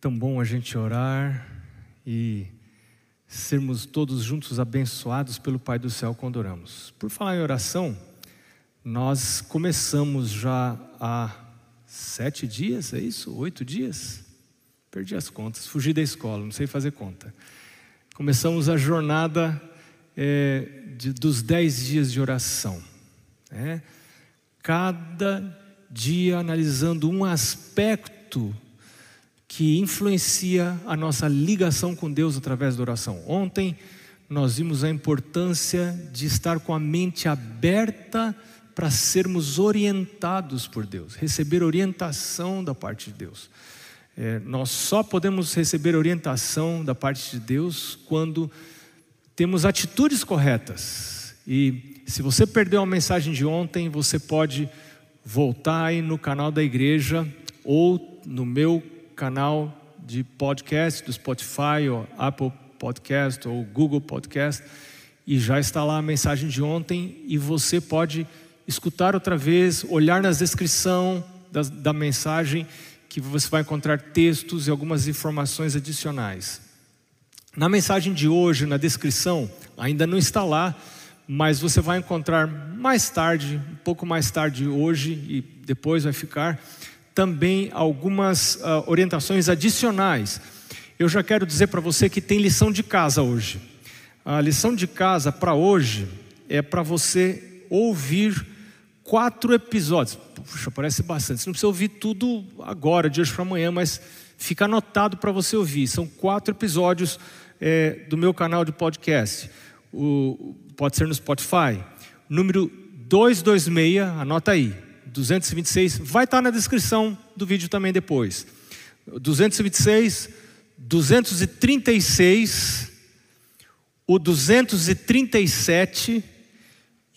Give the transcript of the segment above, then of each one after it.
Tão bom a gente orar e sermos todos juntos abençoados pelo Pai do céu quando oramos. Por falar em oração, nós começamos já há sete dias, é isso? Oito dias? Perdi as contas, fugi da escola, não sei fazer conta. Começamos a jornada é, de, dos dez dias de oração. Né? Cada dia analisando um aspecto que influencia a nossa ligação com Deus através da oração. Ontem nós vimos a importância de estar com a mente aberta para sermos orientados por Deus, receber orientação da parte de Deus. É, nós só podemos receber orientação da parte de Deus quando temos atitudes corretas. E se você perdeu a mensagem de ontem, você pode voltar aí no canal da igreja ou no meu canal de podcast do Spotify, ou Apple Podcast ou Google Podcast, e já está lá a mensagem de ontem, e você pode escutar outra vez, olhar na descrição da, da mensagem, que você vai encontrar textos e algumas informações adicionais. Na mensagem de hoje, na descrição, ainda não está lá, mas você vai encontrar mais tarde, um pouco mais tarde hoje e depois vai ficar também algumas uh, orientações adicionais. Eu já quero dizer para você que tem lição de casa hoje. A lição de casa para hoje é para você ouvir quatro episódios. Puxa, parece bastante. Você não precisa ouvir tudo agora, de hoje para amanhã, mas fica anotado para você ouvir. São quatro episódios é, do meu canal de podcast. O, pode ser no Spotify. Número 226, anota aí 226, vai estar na descrição do vídeo também depois. 226, 236, o 237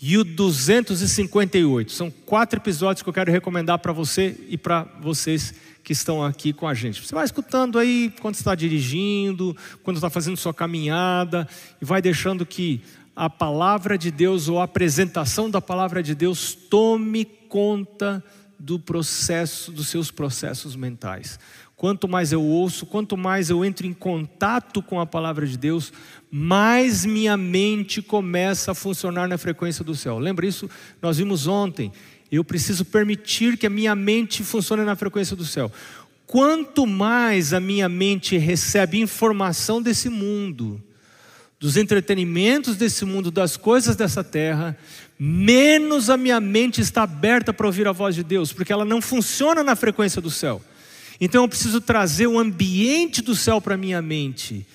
e o 258. São quatro episódios que eu quero recomendar para você e para vocês que estão aqui com a gente. Você vai escutando aí quando está dirigindo, quando está fazendo sua caminhada, e vai deixando que a palavra de Deus ou a apresentação da palavra de Deus tome conta do processo, dos seus processos mentais. Quanto mais eu ouço, quanto mais eu entro em contato com a palavra de Deus, mais minha mente começa a funcionar na frequência do céu. Lembra isso? Nós vimos ontem. Eu preciso permitir que a minha mente funcione na frequência do céu. Quanto mais a minha mente recebe informação desse mundo, dos entretenimentos desse mundo, das coisas dessa terra, menos a minha mente está aberta para ouvir a voz de Deus, porque ela não funciona na frequência do céu. Então eu preciso trazer o ambiente do céu para a minha mente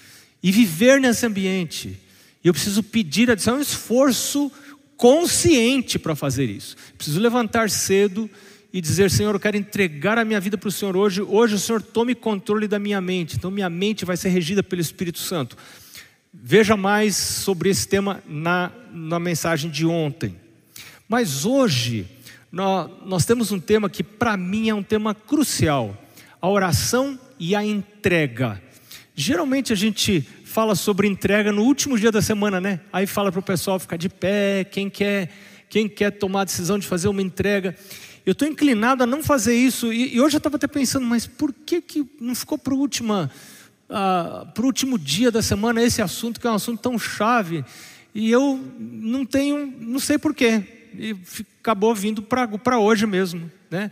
e viver nesse ambiente. E eu preciso pedir a um esforço consciente para fazer isso. Preciso levantar cedo e dizer: Senhor, eu quero entregar a minha vida para o Senhor hoje. Hoje o Senhor tome controle da minha mente. Então minha mente vai ser regida pelo Espírito Santo. Veja mais sobre esse tema na, na mensagem de ontem. Mas hoje, nós, nós temos um tema que para mim é um tema crucial: a oração e a entrega. Geralmente a gente fala sobre entrega no último dia da semana, né? Aí fala para o pessoal ficar de pé, quem quer, quem quer tomar a decisão de fazer uma entrega. Eu estou inclinado a não fazer isso, e, e hoje eu estava até pensando, mas por que, que não ficou para a última? Ah, para o último dia da semana esse assunto, que é um assunto tão chave, e eu não tenho, não sei porquê, e acabou vindo para hoje mesmo, né?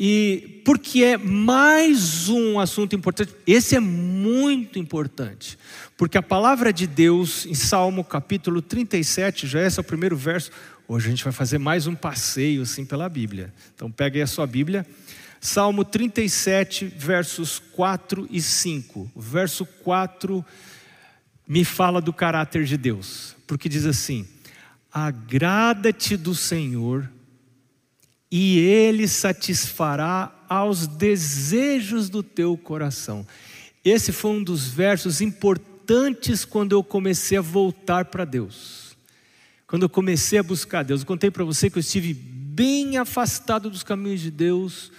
E porque é mais um assunto importante, esse é muito importante, porque a palavra de Deus em Salmo capítulo 37, já esse é o primeiro verso, hoje a gente vai fazer mais um passeio assim pela Bíblia. Então pegue a sua Bíblia, Salmo 37, versos 4 e 5. O verso 4 me fala do caráter de Deus, porque diz assim: Agrada-te do Senhor, e Ele satisfará aos desejos do teu coração. Esse foi um dos versos importantes quando eu comecei a voltar para Deus. Quando eu comecei a buscar Deus, eu contei para você que eu estive bem afastado dos caminhos de Deus,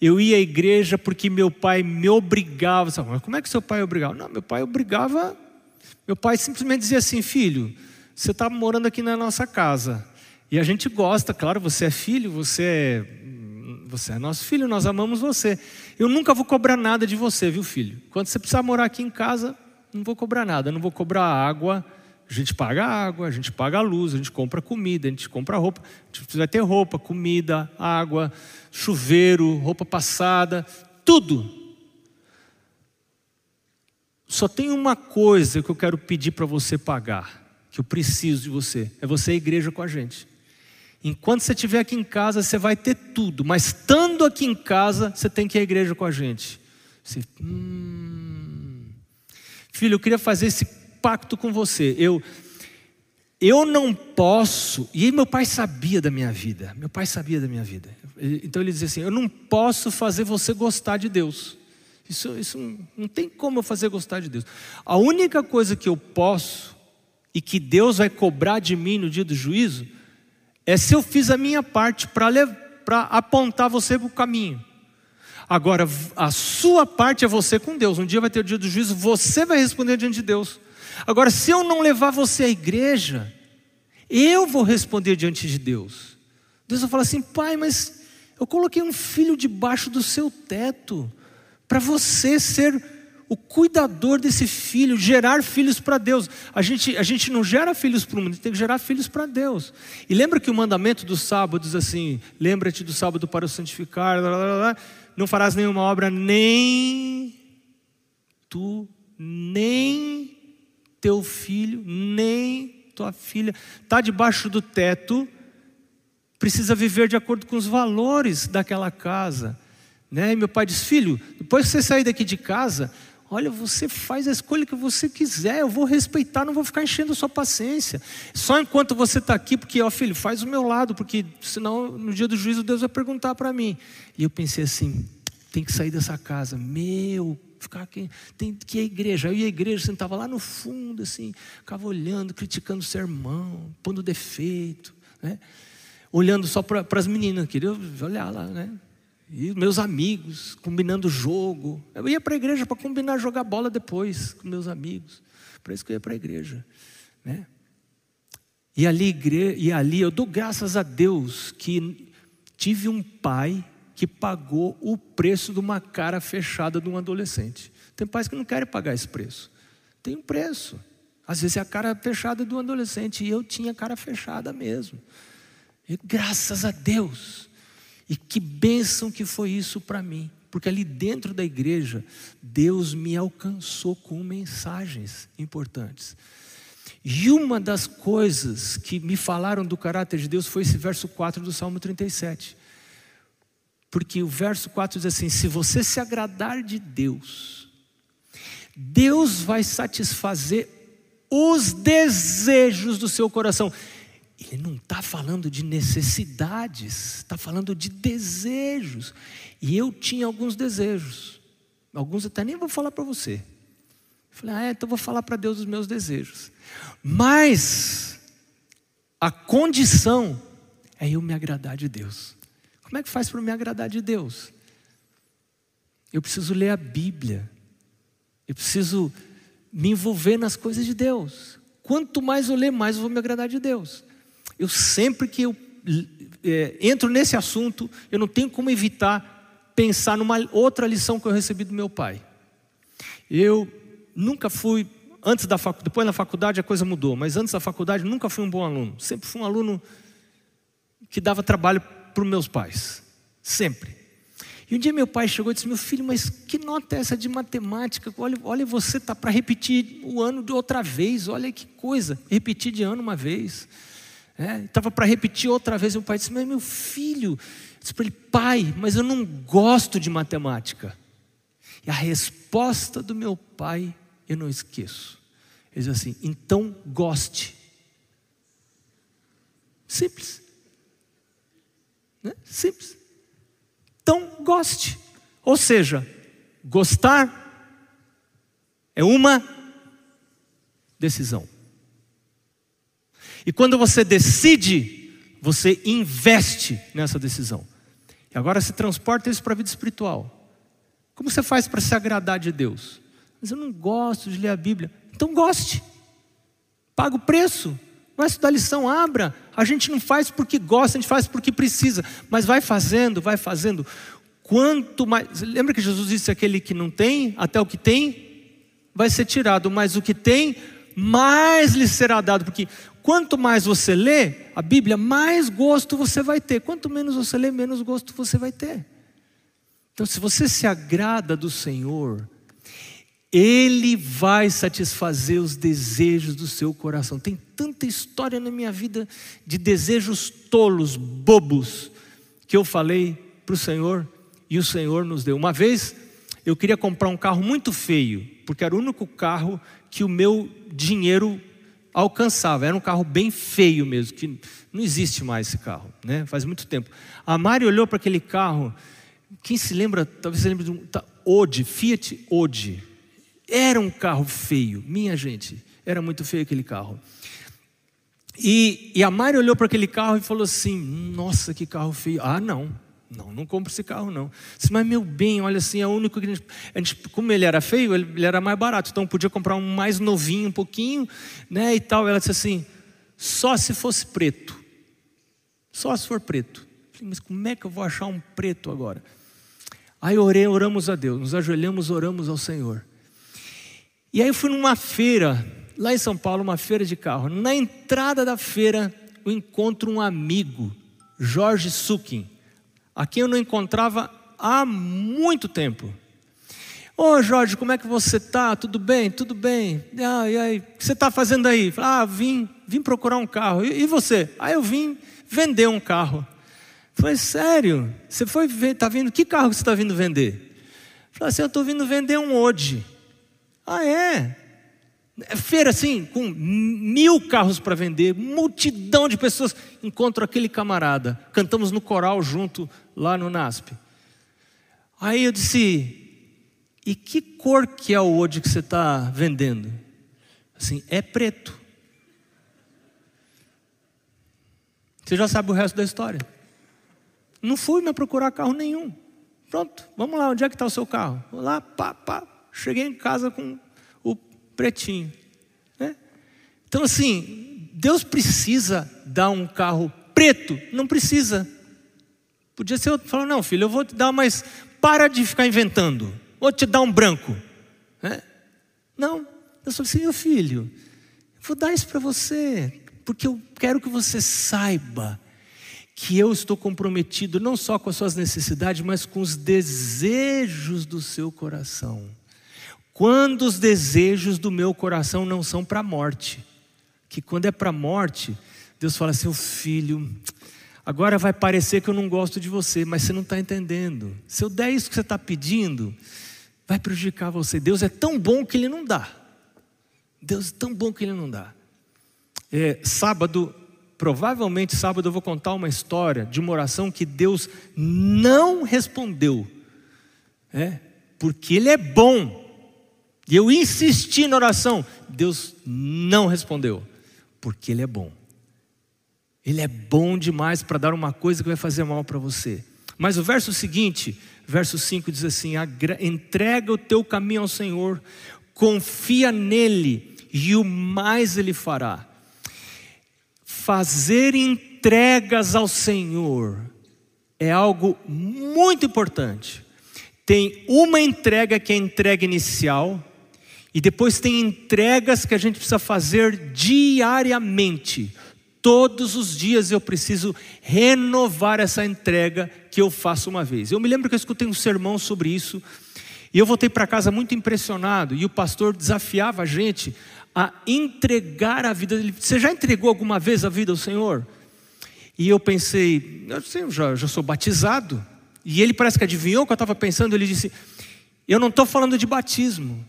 eu ia à igreja porque meu pai me obrigava. Mas como é que seu pai obrigava? Não, meu pai obrigava. Meu pai simplesmente dizia assim: filho, você está morando aqui na nossa casa. E a gente gosta, claro, você é filho, você é você é nosso filho, nós amamos você. Eu nunca vou cobrar nada de você, viu, filho? Quando você precisar morar aqui em casa, não vou cobrar nada, não vou cobrar água. A gente paga água, a gente paga a luz, a gente compra comida, a gente compra roupa. A gente vai ter roupa, comida, água, chuveiro, roupa passada, tudo. Só tem uma coisa que eu quero pedir para você pagar, que eu preciso de você, é você a igreja com a gente. Enquanto você estiver aqui em casa, você vai ter tudo, mas estando aqui em casa, você tem que ir à igreja com a gente. Você, hum, filho, eu queria fazer esse pacto com você. Eu, eu não posso, e meu pai sabia da minha vida, meu pai sabia da minha vida. Então ele dizia assim: Eu não posso fazer você gostar de Deus. Isso, isso não tem como eu fazer gostar de Deus. A única coisa que eu posso, e que Deus vai cobrar de mim no dia do juízo, é se eu fiz a minha parte para apontar você para o caminho. Agora, a sua parte é você com Deus. Um dia vai ter o dia do juízo, você vai responder diante de Deus. Agora, se eu não levar você à igreja, eu vou responder diante de Deus. Deus vai falar assim: pai, mas eu coloquei um filho debaixo do seu teto, para você ser o cuidador desse filho, gerar filhos para Deus. A gente, a gente não gera filhos para o mundo, a gente tem que gerar filhos para Deus. E lembra que o mandamento do sábado diz assim: lembra-te do sábado para o santificar, não farás nenhuma obra, nem tu, nem teu filho, nem tua filha, está debaixo do teto, precisa viver de acordo com os valores daquela casa. Né? E meu pai diz: Filho, depois que você sair daqui de casa, Olha, você faz a escolha que você quiser, eu vou respeitar, não vou ficar enchendo a sua paciência. Só enquanto você está aqui, porque, ó filho, faz o meu lado, porque senão no dia do juízo Deus vai perguntar para mim. E eu pensei assim: tem que sair dessa casa, meu, ficar aqui, tem que à igreja. Eu ia à igreja, sentava lá no fundo, assim, ficava olhando, criticando o sermão, pondo defeito, né? olhando só para as meninas, queria olhar lá, né? E meus amigos, combinando jogo. Eu ia para a igreja para combinar jogar bola depois com meus amigos. Para isso que eu ia para a igreja. Né? E, ali, e ali eu dou graças a Deus que tive um pai que pagou o preço de uma cara fechada de um adolescente. Tem pais que não querem pagar esse preço. Tem um preço. Às vezes é a cara fechada um adolescente. E eu tinha cara fechada mesmo. E graças a Deus e que bênção que foi isso para mim, porque ali dentro da igreja, Deus me alcançou com mensagens importantes. E uma das coisas que me falaram do caráter de Deus foi esse verso 4 do Salmo 37. Porque o verso 4 diz assim: Se você se agradar de Deus, Deus vai satisfazer os desejos do seu coração. Ele não está falando de necessidades, está falando de desejos. E eu tinha alguns desejos, alguns até nem vou falar para você. Eu falei, ah, é, então vou falar para Deus os meus desejos. Mas a condição é eu me agradar de Deus. Como é que faz para me agradar de Deus? Eu preciso ler a Bíblia, eu preciso me envolver nas coisas de Deus. Quanto mais eu ler, mais eu vou me agradar de Deus. Eu sempre que eu é, entro nesse assunto, eu não tenho como evitar pensar numa outra lição que eu recebi do meu pai. Eu nunca fui, antes da faculdade, depois na faculdade a coisa mudou, mas antes da faculdade nunca fui um bom aluno. Sempre fui um aluno que dava trabalho para os meus pais. Sempre. E um dia meu pai chegou e disse: Meu filho, mas que nota é essa de matemática? Olha, olha você está para repetir o ano de outra vez, olha que coisa, repetir de ano uma vez. Estava é, para repetir outra vez. O pai disse: Mas meu filho, disse para ele, pai, mas eu não gosto de matemática. E a resposta do meu pai eu não esqueço. Ele diz assim: então goste. Simples. Né? Simples. Então goste. Ou seja, gostar é uma decisão. E quando você decide, você investe nessa decisão. E agora se transporta isso para a vida espiritual. Como você faz para se agradar de Deus? Mas eu não gosto de ler a Bíblia. Então goste. Paga o preço. Vai estudar lição, abra. A gente não faz porque gosta, a gente faz porque precisa. Mas vai fazendo, vai fazendo. Quanto mais. Lembra que Jesus disse: aquele que não tem, até o que tem, vai ser tirado. Mas o que tem, mais lhe será dado. Porque quanto mais você lê a Bíblia, mais gosto você vai ter. Quanto menos você lê, menos gosto você vai ter. Então, se você se agrada do Senhor, Ele vai satisfazer os desejos do seu coração. Tem tanta história na minha vida de desejos tolos, bobos, que eu falei para o Senhor e o Senhor nos deu. Uma vez eu queria comprar um carro muito feio, porque era o único carro que o meu dinheiro alcançava. Era um carro bem feio mesmo, que não existe mais esse carro, né? Faz muito tempo. A Mari olhou para aquele carro quem se lembra, talvez se lembre de um tá, Ode, Fiat Ode. Era um carro feio, minha gente, era muito feio aquele carro. E, e a Mari olhou para aquele carro e falou assim: Nossa, que carro feio. Ah, não, não, não compro esse carro não. Disse, mas meu bem, olha assim, é o único que a gente, a gente, como ele era feio, ele, ele, era mais barato, então podia comprar um mais novinho um pouquinho, né, e tal. Ela disse assim, só se fosse preto, só se for preto. Mas como é que eu vou achar um preto agora? Aí orei, oramos a Deus, nos ajoelhamos, oramos ao Senhor. E aí eu fui numa feira, lá em São Paulo, uma feira de carro. Na entrada da feira, eu encontro um amigo, Jorge Sukin, a quem eu não encontrava há muito tempo. Ô oh, Jorge, como é que você está? Tudo bem? Tudo bem. Ah, e aí, o que você está fazendo aí? Ah, vim, vim procurar um carro. E, e você? Ah, eu vim vender um carro. Falei, sério? Você foi tá vindo, que carro você está vindo vender? Falei assim, eu estou vindo vender um Ode. Ah, é? feira assim, com mil carros para vender, multidão de pessoas. Encontro aquele camarada, cantamos no coral junto lá no NASP. Aí eu disse, e que cor que é o Ode que você está vendendo? Assim, é preto. Você já sabe o resto da história. Não fui me procurar carro nenhum. Pronto, vamos lá, onde é que está o seu carro? Vou lá, pá, pá. Cheguei em casa com o pretinho. Né? Então, assim, Deus precisa dar um carro preto? Não precisa. Podia ser outro, falar, não, filho, eu vou te dar, mas para de ficar inventando. Vou te dar um branco. Né? Não. Eu falei assim, meu filho, vou dar isso para você, porque eu quero que você saiba que eu estou comprometido não só com as suas necessidades, mas com os desejos do seu coração. Quando os desejos do meu coração não são para a morte, que quando é para a morte, Deus fala assim: filho, agora vai parecer que eu não gosto de você, mas você não está entendendo. Se eu der isso que você está pedindo, vai prejudicar você. Deus é tão bom que Ele não dá. Deus é tão bom que Ele não dá. É, sábado Provavelmente sábado eu vou contar uma história de uma oração que Deus não respondeu, é, porque Ele é bom. E eu insisti na oração, Deus não respondeu, porque Ele é bom. Ele é bom demais para dar uma coisa que vai fazer mal para você. Mas o verso seguinte, verso 5 diz assim: entrega o teu caminho ao Senhor, confia nele, e o mais Ele fará fazer entregas ao Senhor é algo muito importante. Tem uma entrega que é a entrega inicial, e depois tem entregas que a gente precisa fazer diariamente. Todos os dias eu preciso renovar essa entrega que eu faço uma vez. Eu me lembro que eu escutei um sermão sobre isso, e eu voltei para casa muito impressionado, e o pastor desafiava a gente a entregar a vida dele. Você já entregou alguma vez a vida ao Senhor? E eu pensei, eu já, já sou batizado. E ele parece que adivinhou o que eu estava pensando. Ele disse: Eu não estou falando de batismo.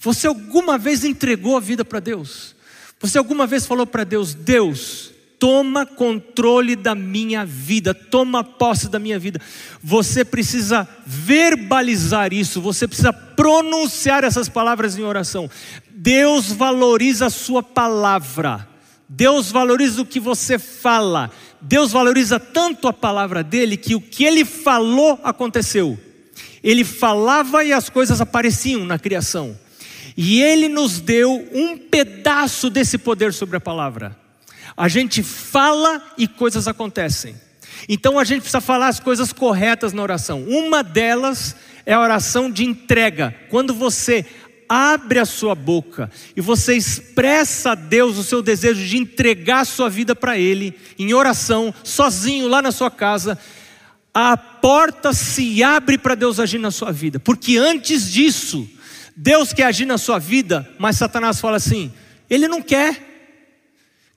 Você alguma vez entregou a vida para Deus? Você alguma vez falou para Deus: Deus, toma controle da minha vida, toma posse da minha vida. Você precisa verbalizar isso, você precisa pronunciar essas palavras em oração. Deus valoriza a sua palavra. Deus valoriza o que você fala. Deus valoriza tanto a palavra dele que o que ele falou aconteceu. Ele falava e as coisas apareciam na criação. E ele nos deu um pedaço desse poder sobre a palavra. A gente fala e coisas acontecem. Então a gente precisa falar as coisas corretas na oração. Uma delas é a oração de entrega. Quando você abre a sua boca e você expressa a Deus o seu desejo de entregar a sua vida para Ele, em oração, sozinho lá na sua casa, a porta se abre para Deus agir na sua vida, porque antes disso, Deus quer agir na sua vida, mas Satanás fala assim: Ele não quer.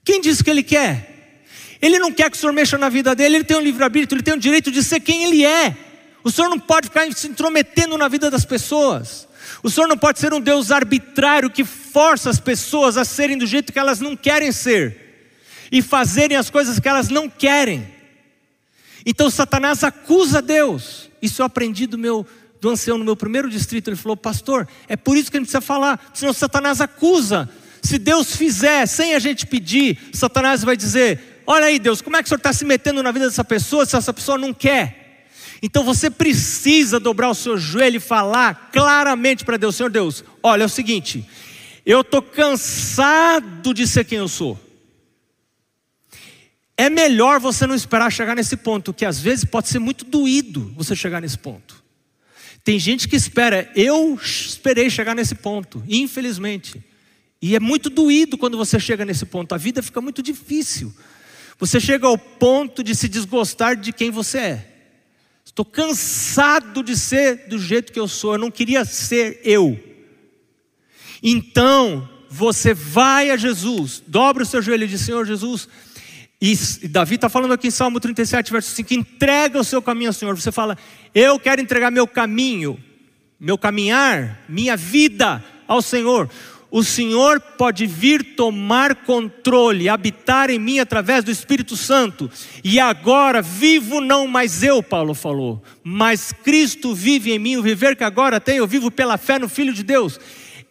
Quem disse que Ele quer? Ele não quer que o Senhor mexa na vida dele, ele tem um livre-arbítrio, ele tem o direito de ser quem ele é. O Senhor não pode ficar se intrometendo na vida das pessoas. O Senhor não pode ser um Deus arbitrário que força as pessoas a serem do jeito que elas não querem ser e fazerem as coisas que elas não querem. Então Satanás acusa Deus. Isso eu aprendi do meu do ancião no meu primeiro distrito. Ele falou, pastor, é por isso que a gente precisa falar, senão Satanás acusa. Se Deus fizer sem a gente pedir, Satanás vai dizer: Olha aí, Deus, como é que o senhor está se metendo na vida dessa pessoa se essa pessoa não quer? Então você precisa dobrar o seu joelho e falar claramente para Deus: Senhor Deus, olha, é o seguinte, eu estou cansado de ser quem eu sou. É melhor você não esperar chegar nesse ponto, que às vezes pode ser muito doído você chegar nesse ponto. Tem gente que espera, eu esperei chegar nesse ponto, infelizmente. E é muito doído quando você chega nesse ponto, a vida fica muito difícil. Você chega ao ponto de se desgostar de quem você é. Estou cansado de ser do jeito que eu sou, eu não queria ser eu. Então, você vai a Jesus, dobra o seu joelho e diz: Senhor Jesus, e Davi está falando aqui em Salmo 37, verso 5: entrega o seu caminho ao Senhor. Você fala: Eu quero entregar meu caminho, meu caminhar, minha vida ao Senhor o Senhor pode vir tomar controle, habitar em mim através do Espírito Santo. E agora vivo não mais eu, Paulo falou, mas Cristo vive em mim. O viver que agora tenho, eu vivo pela fé no Filho de Deus.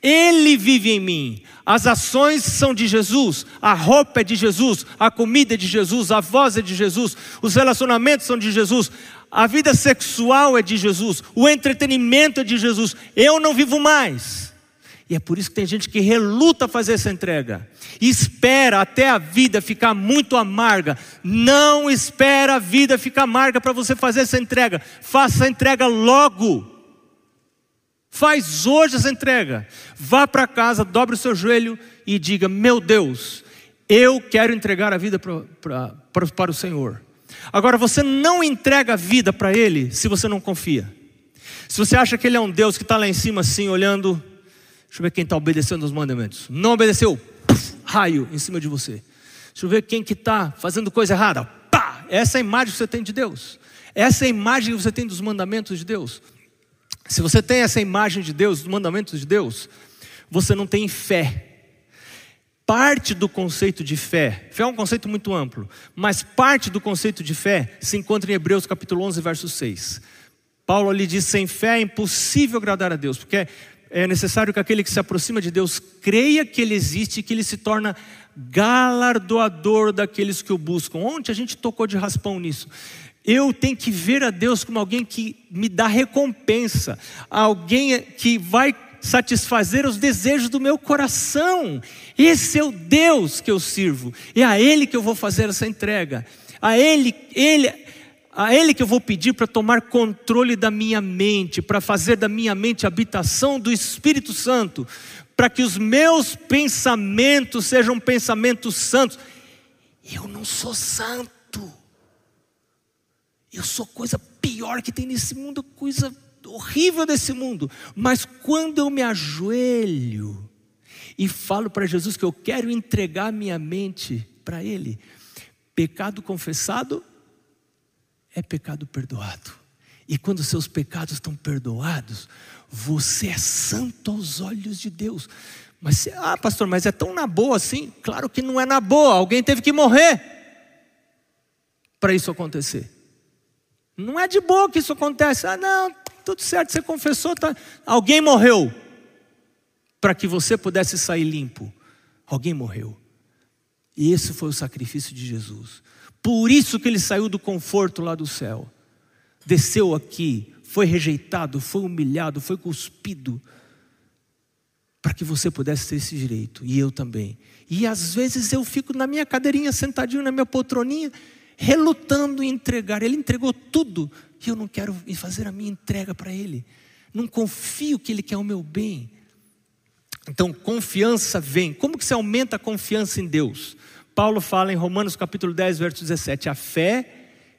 Ele vive em mim. As ações são de Jesus, a roupa é de Jesus, a comida é de Jesus, a voz é de Jesus, os relacionamentos são de Jesus, a vida sexual é de Jesus, o entretenimento é de Jesus. Eu não vivo mais e é por isso que tem gente que reluta fazer essa entrega. Espera até a vida ficar muito amarga. Não espera a vida ficar amarga para você fazer essa entrega. Faça a entrega logo. Faz hoje essa entrega. Vá para casa, dobre o seu joelho e diga: Meu Deus, eu quero entregar a vida para o Senhor. Agora, você não entrega a vida para Ele se você não confia. Se você acha que Ele é um Deus que está lá em cima assim, olhando Deixa eu ver quem está obedecendo os mandamentos. Não obedeceu, Puf, raio em cima de você. Deixa eu ver quem que está fazendo coisa errada. Pá! Essa é a imagem que você tem de Deus. Essa é a imagem que você tem dos mandamentos de Deus. Se você tem essa imagem de Deus, dos mandamentos de Deus, você não tem fé. Parte do conceito de fé, fé é um conceito muito amplo, mas parte do conceito de fé se encontra em Hebreus capítulo 11, verso 6. Paulo ali diz: sem fé é impossível agradar a Deus, porque é necessário que aquele que se aproxima de Deus creia que Ele existe e que Ele se torna galardoador daqueles que o buscam. Ontem a gente tocou de raspão nisso. Eu tenho que ver a Deus como alguém que me dá recompensa, alguém que vai satisfazer os desejos do meu coração. Esse é o Deus que eu sirvo, é a Ele que eu vou fazer essa entrega. A Ele, Ele, a Ele que eu vou pedir para tomar controle da minha mente, para fazer da minha mente habitação do Espírito Santo, para que os meus pensamentos sejam pensamentos santos. Eu não sou santo, eu sou coisa pior que tem nesse mundo, coisa horrível desse mundo, mas quando eu me ajoelho e falo para Jesus que eu quero entregar minha mente para Ele, pecado confessado é pecado perdoado. E quando seus pecados estão perdoados, você é santo aos olhos de Deus. Mas, ah, pastor, mas é tão na boa assim? Claro que não é na boa, alguém teve que morrer para isso acontecer. Não é de boa que isso acontece. Ah, não, tudo certo, você confessou, tá? alguém morreu para que você pudesse sair limpo. Alguém morreu. E esse foi o sacrifício de Jesus. Por isso que ele saiu do conforto lá do céu. Desceu aqui, foi rejeitado, foi humilhado, foi cuspido. para que você pudesse ter esse direito, e eu também. E às vezes eu fico na minha cadeirinha, sentadinho na minha poltroninha, relutando em entregar. Ele entregou tudo, e eu não quero fazer a minha entrega para Ele. Não confio que Ele quer o meu bem. Então, confiança vem. Como que se aumenta a confiança em Deus? Paulo fala em Romanos capítulo 10, verso 17: a fé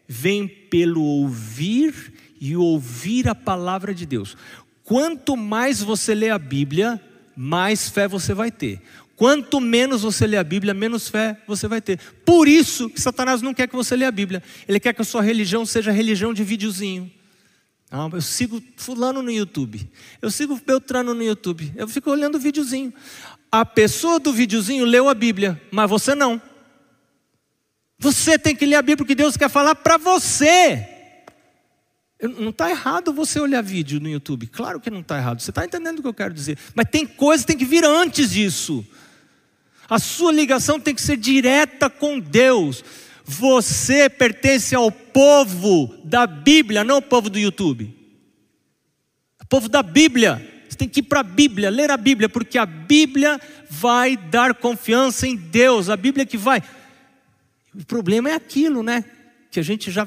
vem pelo ouvir e ouvir a palavra de Deus. Quanto mais você lê a Bíblia, mais fé você vai ter. Quanto menos você lê a Bíblia, menos fé você vai ter. Por isso que Satanás não quer que você lê a Bíblia. Ele quer que a sua religião seja religião de videozinho. Não, eu sigo fulano no YouTube. Eu sigo Beltrano no YouTube. Eu fico olhando o videozinho. A pessoa do videozinho leu a Bíblia, mas você não. Você tem que ler a Bíblia porque Deus quer falar para você. Não está errado você olhar vídeo no YouTube. Claro que não está errado. Você está entendendo o que eu quero dizer. Mas tem coisa que tem que vir antes disso. A sua ligação tem que ser direta com Deus. Você pertence ao povo da Bíblia, não ao povo do YouTube. O povo da Bíblia. Você tem que ir para a Bíblia, ler a Bíblia, porque a Bíblia vai dar confiança em Deus. A Bíblia que vai. O problema é aquilo, né? Que a gente já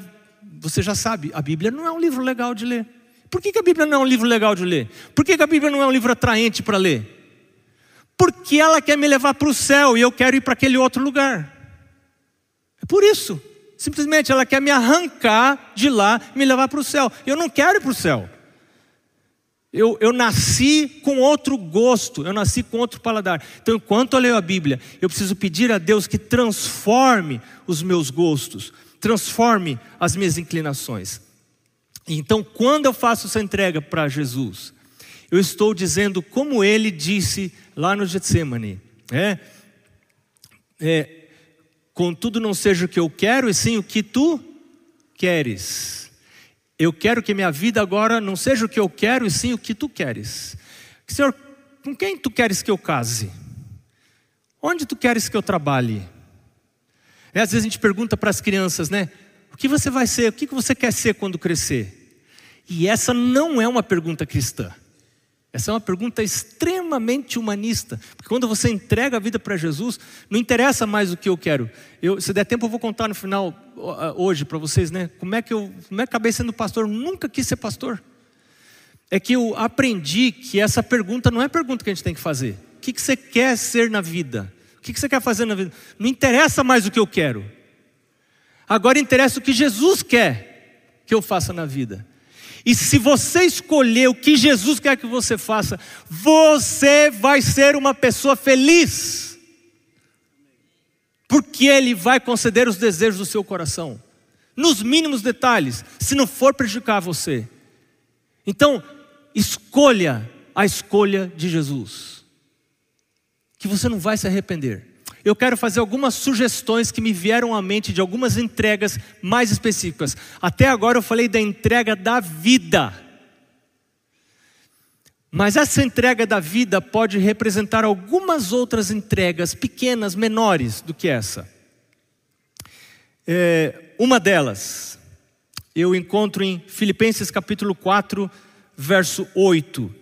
você já sabe, a Bíblia não é um livro legal de ler. Por que, que a Bíblia não é um livro legal de ler? Por que, que a Bíblia não é um livro atraente para ler? Porque ela quer me levar para o céu e eu quero ir para aquele outro lugar. É por isso. Simplesmente ela quer me arrancar de lá e me levar para o céu. Eu não quero ir para o céu. Eu, eu nasci com outro gosto, eu nasci com outro paladar. Então, enquanto eu leio a Bíblia, eu preciso pedir a Deus que transforme os meus gostos, transforme as minhas inclinações. Então, quando eu faço essa entrega para Jesus, eu estou dizendo como ele disse lá no Getsemane, é, é, contudo não seja o que eu quero, e sim o que tu queres. Eu quero que minha vida agora não seja o que eu quero, e sim o que tu queres. Senhor, com quem tu queres que eu case? Onde tu queres que eu trabalhe? É, às vezes a gente pergunta para as crianças, né? O que você vai ser? O que você quer ser quando crescer? E essa não é uma pergunta cristã. Essa é uma pergunta extremamente humanista. Porque quando você entrega a vida para Jesus, não interessa mais o que eu quero. Eu, se der tempo, eu vou contar no final, hoje, para vocês, né? Como é que eu como é que acabei sendo pastor? Nunca quis ser pastor. É que eu aprendi que essa pergunta não é pergunta que a gente tem que fazer. O que, que você quer ser na vida? O que você quer fazer na vida? Não interessa mais o que eu quero. Agora interessa o que Jesus quer que eu faça na vida. E se você escolher o que Jesus quer que você faça, você vai ser uma pessoa feliz. Porque Ele vai conceder os desejos do seu coração, nos mínimos detalhes, se não for prejudicar você. Então, escolha a escolha de Jesus que você não vai se arrepender. Eu quero fazer algumas sugestões que me vieram à mente de algumas entregas mais específicas. Até agora eu falei da entrega da vida. Mas essa entrega da vida pode representar algumas outras entregas pequenas, menores do que essa. É, uma delas, eu encontro em Filipenses capítulo 4, verso 8.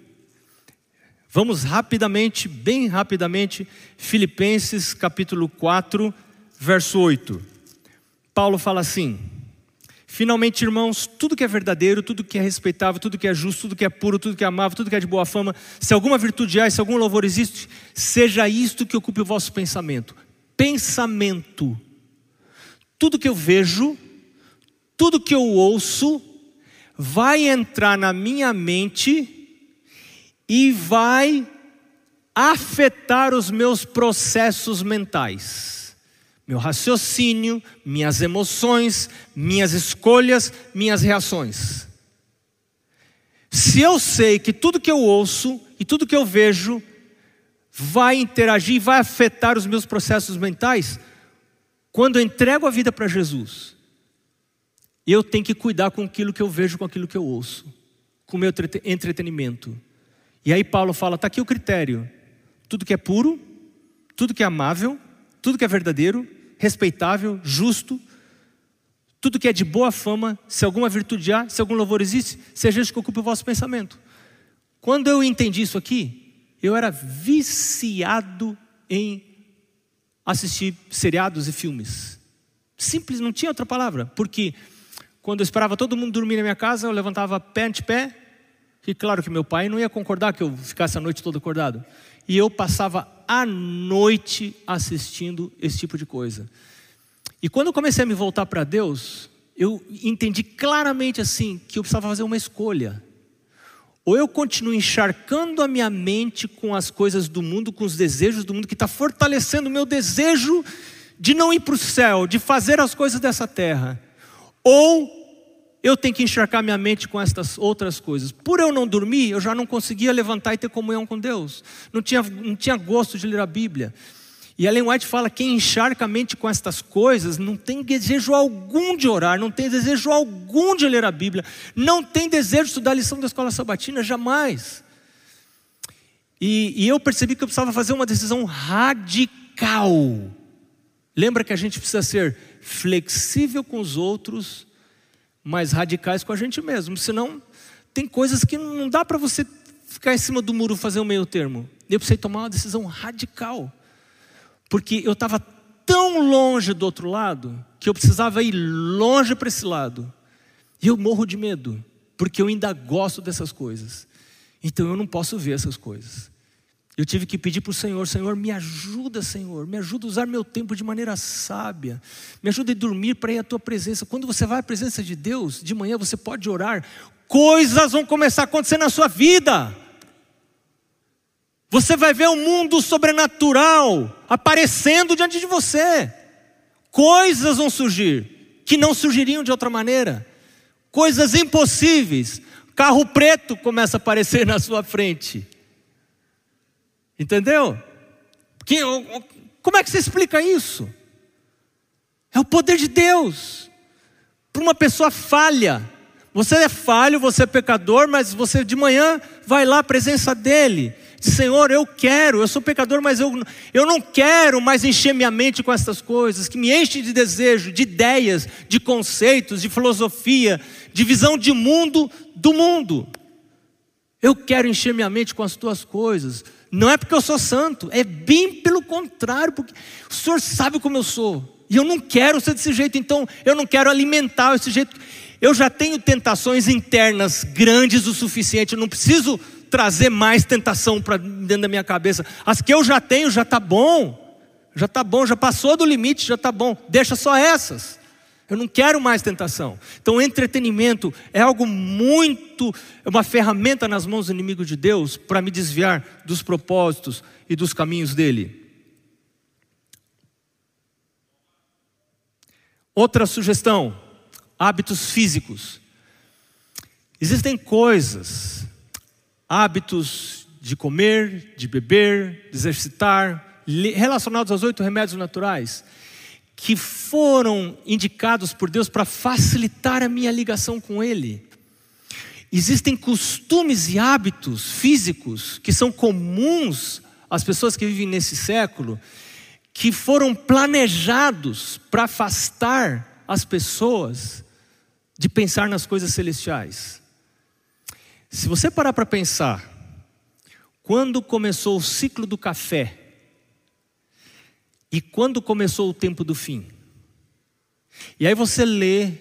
Vamos rapidamente, bem rapidamente, Filipenses capítulo 4, verso 8. Paulo fala assim: Finalmente, irmãos, tudo que é verdadeiro, tudo que é respeitável, tudo que é justo, tudo que é puro, tudo que é amável, tudo que é de boa fama, se alguma virtude há, se algum louvor existe, seja isto que ocupe o vosso pensamento. Pensamento. Tudo que eu vejo, tudo que eu ouço, vai entrar na minha mente e vai afetar os meus processos mentais, meu raciocínio, minhas emoções, minhas escolhas, minhas reações. Se eu sei que tudo que eu ouço e tudo que eu vejo vai interagir, vai afetar os meus processos mentais, quando eu entrego a vida para Jesus, eu tenho que cuidar com aquilo que eu vejo, com aquilo que eu ouço, com o meu entretenimento. E aí Paulo fala: está aqui o critério. Tudo que é puro, tudo que é amável, tudo que é verdadeiro, respeitável, justo, tudo que é de boa fama, se alguma virtude há, se algum louvor existe, seja isso que ocupe o vosso pensamento. Quando eu entendi isso aqui, eu era viciado em assistir seriados e filmes. Simples, não tinha outra palavra. Porque quando eu esperava todo mundo dormir na minha casa, eu levantava pé ante pé. E claro que meu pai não ia concordar que eu ficasse a noite toda acordado. E eu passava a noite assistindo esse tipo de coisa. E quando eu comecei a me voltar para Deus, eu entendi claramente assim que eu precisava fazer uma escolha. Ou eu continuo encharcando a minha mente com as coisas do mundo, com os desejos do mundo, que está fortalecendo o meu desejo de não ir para o céu, de fazer as coisas dessa terra. Ou eu tenho que encharcar minha mente com estas outras coisas. Por eu não dormir, eu já não conseguia levantar e ter comunhão com Deus. Não tinha, não tinha gosto de ler a Bíblia. E Ellen White fala: quem encharca a mente com estas coisas não tem desejo algum de orar, não tem desejo algum de ler a Bíblia, não tem desejo de estudar a lição da escola sabatina, jamais. E, e eu percebi que eu precisava fazer uma decisão radical. Lembra que a gente precisa ser flexível com os outros, mas radicais com a gente mesmo, senão tem coisas que não dá para você ficar em cima do muro fazer um meio termo. Eu precisei tomar uma decisão radical. Porque eu estava tão longe do outro lado que eu precisava ir longe para esse lado. E eu morro de medo, porque eu ainda gosto dessas coisas. Então eu não posso ver essas coisas. Eu tive que pedir para o Senhor: Senhor, me ajuda, Senhor, me ajuda a usar meu tempo de maneira sábia, me ajuda a dormir para ir à tua presença. Quando você vai à presença de Deus, de manhã você pode orar, coisas vão começar a acontecer na sua vida. Você vai ver o um mundo sobrenatural aparecendo diante de você. Coisas vão surgir que não surgiriam de outra maneira. Coisas impossíveis. Carro preto começa a aparecer na sua frente. Entendeu? Que, como é que você explica isso? É o poder de Deus. Para uma pessoa falha. Você é falho, você é pecador, mas você de manhã vai lá à presença dele Senhor, eu quero, eu sou pecador, mas eu, eu não quero mais encher minha mente com essas coisas, que me enchem de desejo, de ideias, de conceitos, de filosofia, de visão de mundo do mundo. Eu quero encher minha mente com as tuas coisas. Não é porque eu sou santo, é bem pelo contrário, porque o Senhor sabe como eu sou. E eu não quero ser desse jeito, então eu não quero alimentar esse jeito. Eu já tenho tentações internas grandes o suficiente, eu não preciso trazer mais tentação para dentro da minha cabeça. As que eu já tenho já está bom, já está bom, já passou do limite, já está bom. Deixa só essas. Eu não quero mais tentação. Então, entretenimento é algo muito, é uma ferramenta nas mãos do inimigo de Deus para me desviar dos propósitos e dos caminhos dele. Outra sugestão: hábitos físicos. Existem coisas hábitos de comer, de beber, de exercitar, relacionados aos oito remédios naturais, que foram indicados por Deus para facilitar a minha ligação com Ele. Existem costumes e hábitos físicos que são comuns às pessoas que vivem nesse século, que foram planejados para afastar as pessoas de pensar nas coisas celestiais. Se você parar para pensar, quando começou o ciclo do café e quando começou o tempo do fim, e aí você lê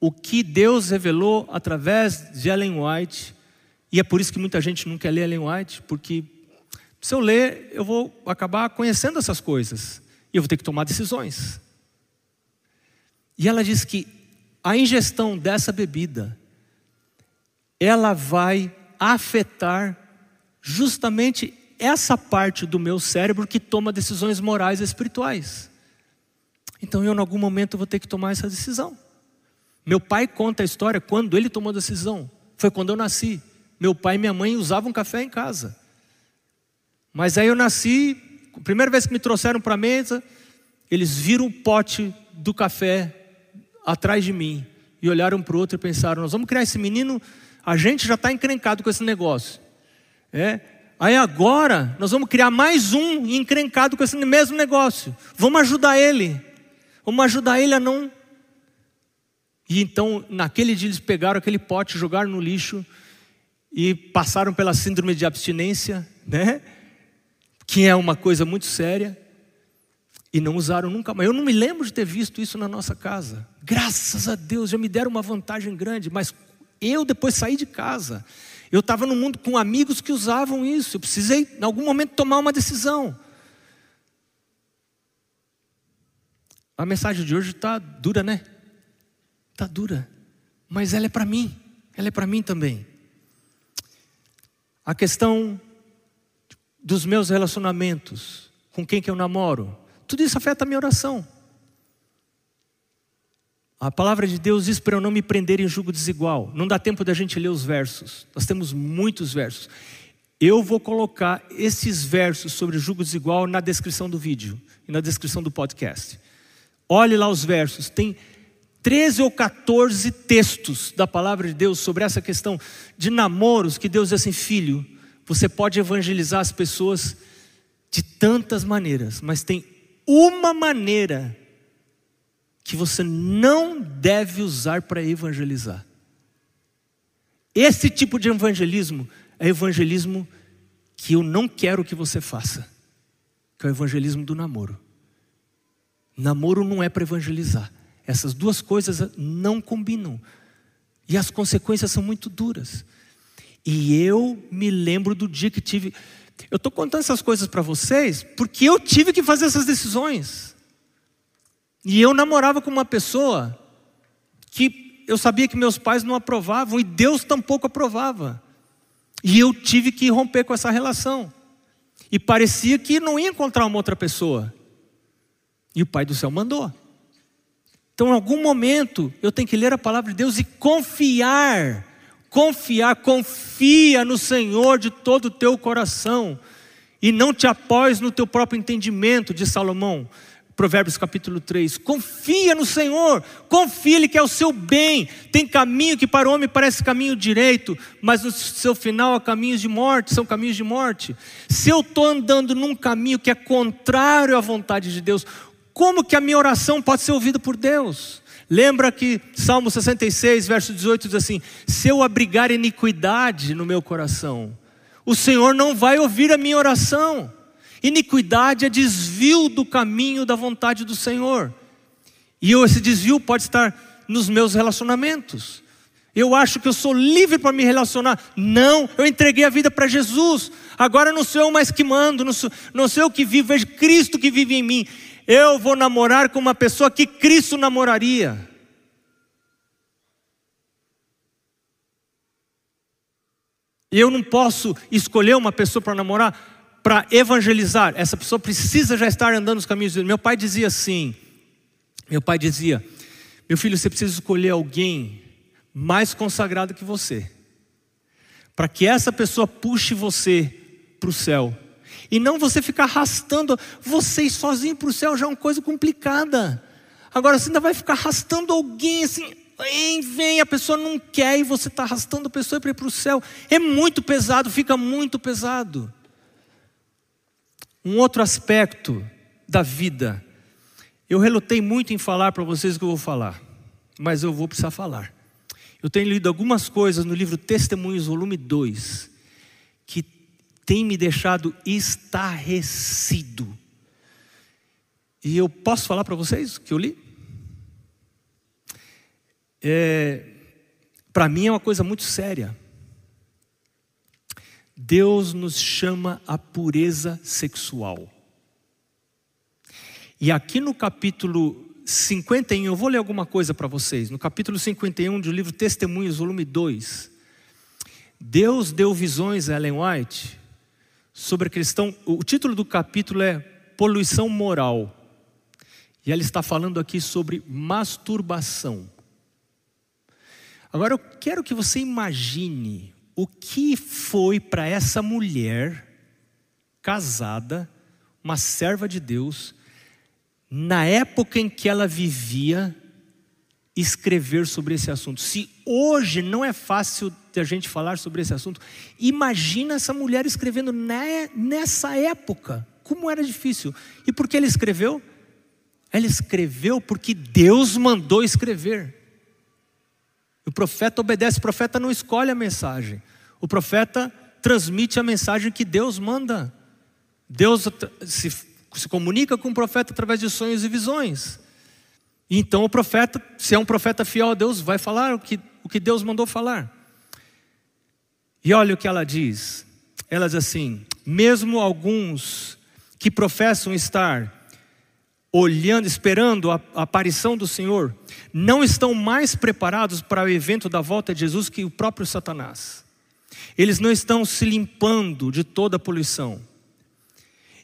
o que Deus revelou através de Ellen White, e é por isso que muita gente não quer ler Ellen White, porque se eu ler, eu vou acabar conhecendo essas coisas e eu vou ter que tomar decisões. E ela diz que a ingestão dessa bebida ela vai afetar justamente essa parte do meu cérebro que toma decisões morais e espirituais. Então eu, em algum momento, vou ter que tomar essa decisão. Meu pai conta a história quando ele tomou a decisão. Foi quando eu nasci. Meu pai e minha mãe usavam café em casa. Mas aí eu nasci, a primeira vez que me trouxeram para a mesa, eles viram o pote do café atrás de mim e olharam para o outro e pensaram: nós vamos criar esse menino a gente já está encrencado com esse negócio. É? Aí agora nós vamos criar mais um encrencado com esse mesmo negócio. Vamos ajudar ele. Vamos ajudar ele a não. E então, naquele dia, eles pegaram aquele pote, jogaram no lixo. e passaram pela síndrome de abstinência, né? Que é uma coisa muito séria e não usaram nunca mais. Eu não me lembro de ter visto isso na nossa casa. Graças a Deus, já me deram uma vantagem grande, mas eu depois saí de casa. Eu estava no mundo com amigos que usavam isso. Eu precisei, em algum momento, tomar uma decisão. A mensagem de hoje está dura, né? Está dura. Mas ela é para mim. Ela é para mim também. A questão dos meus relacionamentos, com quem que eu namoro, tudo isso afeta a minha oração. A palavra de Deus diz para eu não me prender em julgo desigual. Não dá tempo da gente ler os versos. Nós temos muitos versos. Eu vou colocar esses versos sobre julgo desigual na descrição do vídeo e na descrição do podcast. Olhe lá os versos, tem 13 ou 14 textos da palavra de Deus sobre essa questão de namoros, que Deus diz assim: filho, você pode evangelizar as pessoas de tantas maneiras, mas tem uma maneira que você não deve usar para evangelizar. Esse tipo de evangelismo é evangelismo que eu não quero que você faça, que é o evangelismo do namoro. Namoro não é para evangelizar. Essas duas coisas não combinam. E as consequências são muito duras. E eu me lembro do dia que tive. Eu estou contando essas coisas para vocês porque eu tive que fazer essas decisões. E eu namorava com uma pessoa que eu sabia que meus pais não aprovavam e Deus tampouco aprovava. E eu tive que romper com essa relação. E parecia que não ia encontrar uma outra pessoa. E o Pai do céu mandou. Então, em algum momento, eu tenho que ler a palavra de Deus e confiar. Confiar, confia no Senhor de todo o teu coração. E não te após no teu próprio entendimento, de Salomão. Provérbios capítulo 3. Confia no Senhor, confia Ele que é o seu bem. Tem caminho que para o homem parece caminho direito, mas no seu final há caminhos de morte, são caminhos de morte. Se eu estou andando num caminho que é contrário à vontade de Deus, como que a minha oração pode ser ouvida por Deus? Lembra que Salmo 66, verso 18 diz assim: Se eu abrigar iniquidade no meu coração, o Senhor não vai ouvir a minha oração. Iniquidade é desvio do caminho da vontade do Senhor. E eu, esse desvio pode estar nos meus relacionamentos. Eu acho que eu sou livre para me relacionar. Não, eu entreguei a vida para Jesus. Agora não sou eu mais que mando, não sou, não sou eu que vivo, é Cristo que vive em mim. Eu vou namorar com uma pessoa que Cristo namoraria. E eu não posso escolher uma pessoa para namorar para evangelizar. Essa pessoa precisa já estar andando nos caminhos de Deus. Meu pai dizia assim: meu pai dizia, meu filho, você precisa escolher alguém mais consagrado que você, para que essa pessoa puxe você para o céu. E não você ficar arrastando vocês sozinhos para o céu já é uma coisa complicada. Agora você ainda vai ficar arrastando alguém assim, vem, vem, a pessoa não quer e você está arrastando a pessoa para ir para o céu. É muito pesado, fica muito pesado. Um outro aspecto da vida. Eu relutei muito em falar para vocês o que eu vou falar, mas eu vou precisar falar. Eu tenho lido algumas coisas no livro Testemunhos, volume 2, que tem me deixado estarrecido. E eu posso falar para vocês que eu li? É, para mim é uma coisa muito séria. Deus nos chama a pureza sexual. E aqui no capítulo 51, eu vou ler alguma coisa para vocês. No capítulo 51 do livro Testemunhos, volume 2. Deus deu visões a Ellen White sobre a questão. O título do capítulo é Poluição Moral. E ela está falando aqui sobre masturbação. Agora eu quero que você imagine o que foi para essa mulher casada, uma serva de Deus, na época em que ela vivia, escrever sobre esse assunto. Se hoje não é fácil a gente falar sobre esse assunto, imagina essa mulher escrevendo nessa época. Como era difícil. E por que ela escreveu? Ela escreveu porque Deus mandou escrever. O profeta obedece, o profeta não escolhe a mensagem. O profeta transmite a mensagem que Deus manda. Deus se, se comunica com o profeta através de sonhos e visões. Então o profeta, se é um profeta fiel a Deus, vai falar o que, o que Deus mandou falar. E olha o que ela diz. Ela diz assim: mesmo alguns que professam estar olhando, esperando a, aparição do Senhor, não estão mais preparados para o evento da volta de Jesus que o próprio Satanás. Eles não estão se limpando de toda a poluição.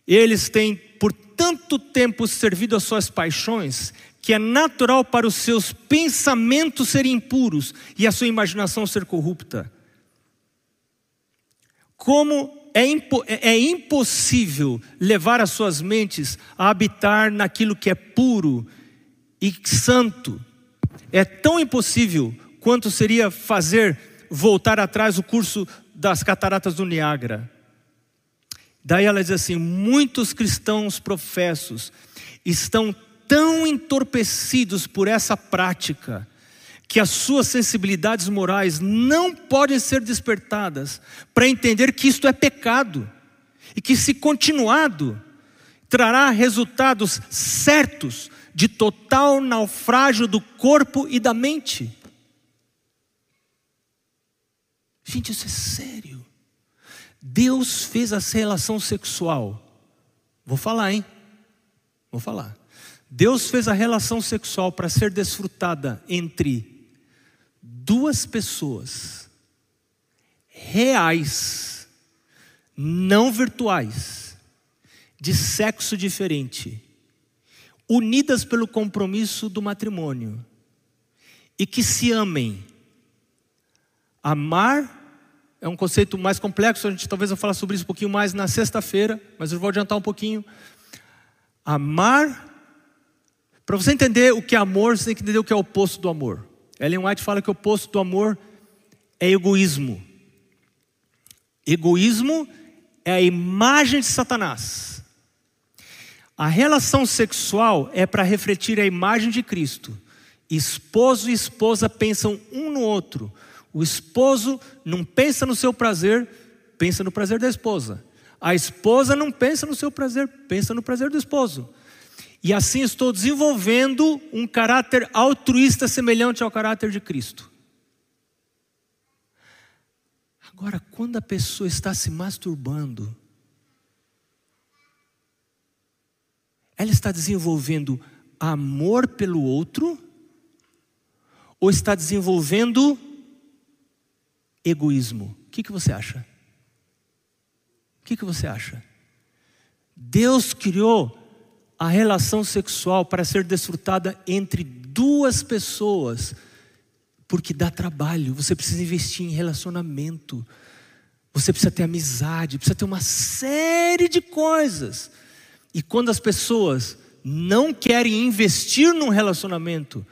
Eles têm por tanto tempo servido às suas paixões que é natural para os seus pensamentos serem impuros e a sua imaginação ser corrupta. Como é, impo é, é impossível levar as suas mentes a habitar naquilo que é puro e santo, é tão impossível quanto seria fazer voltar atrás o curso das cataratas do Niágara. Daí ela diz assim: muitos cristãos professos estão tão entorpecidos por essa prática que as suas sensibilidades morais não podem ser despertadas para entender que isto é pecado e que, se continuado, trará resultados certos de total naufrágio do corpo e da mente. Gente, isso é sério. Deus fez essa relação sexual. Vou falar, hein? Vou falar. Deus fez a relação sexual para ser desfrutada entre duas pessoas reais, não virtuais, de sexo diferente, unidas pelo compromisso do matrimônio e que se amem. Amar é um conceito mais complexo, a gente talvez eu falar sobre isso um pouquinho mais na sexta-feira, mas eu vou adiantar um pouquinho. Amar para você entender o que é amor, você tem que entender o que é o oposto do amor. Ellen White fala que o oposto do amor é egoísmo. Egoísmo é a imagem de Satanás. A relação sexual é para refletir a imagem de Cristo. Esposo e esposa pensam um no outro. O esposo não pensa no seu prazer, pensa no prazer da esposa. A esposa não pensa no seu prazer, pensa no prazer do esposo. E assim estou desenvolvendo um caráter altruísta semelhante ao caráter de Cristo. Agora, quando a pessoa está se masturbando, ela está desenvolvendo amor pelo outro ou está desenvolvendo egoísmo? O que, que você acha? O que, que você acha? Deus criou a relação sexual para ser desfrutada entre duas pessoas, porque dá trabalho, você precisa investir em relacionamento, você precisa ter amizade, precisa ter uma série de coisas. E quando as pessoas não querem investir num relacionamento,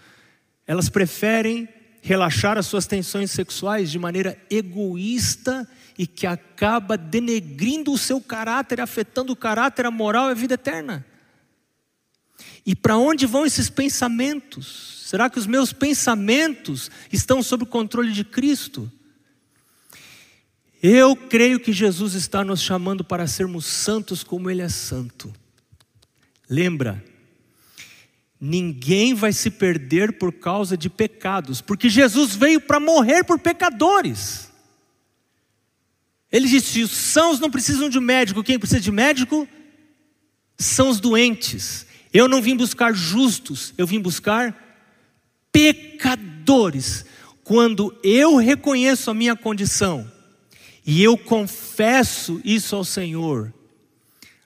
elas preferem relaxar as suas tensões sexuais de maneira egoísta e que acaba denegrindo o seu caráter, afetando o caráter, a moral e a vida eterna. E para onde vão esses pensamentos? Será que os meus pensamentos estão sob o controle de Cristo? Eu creio que Jesus está nos chamando para sermos santos como Ele é santo. Lembra, ninguém vai se perder por causa de pecados, porque Jesus veio para morrer por pecadores. Ele disse: os sãos não precisam de médico, quem precisa de médico são os doentes. Eu não vim buscar justos, eu vim buscar pecadores. Quando eu reconheço a minha condição e eu confesso isso ao Senhor,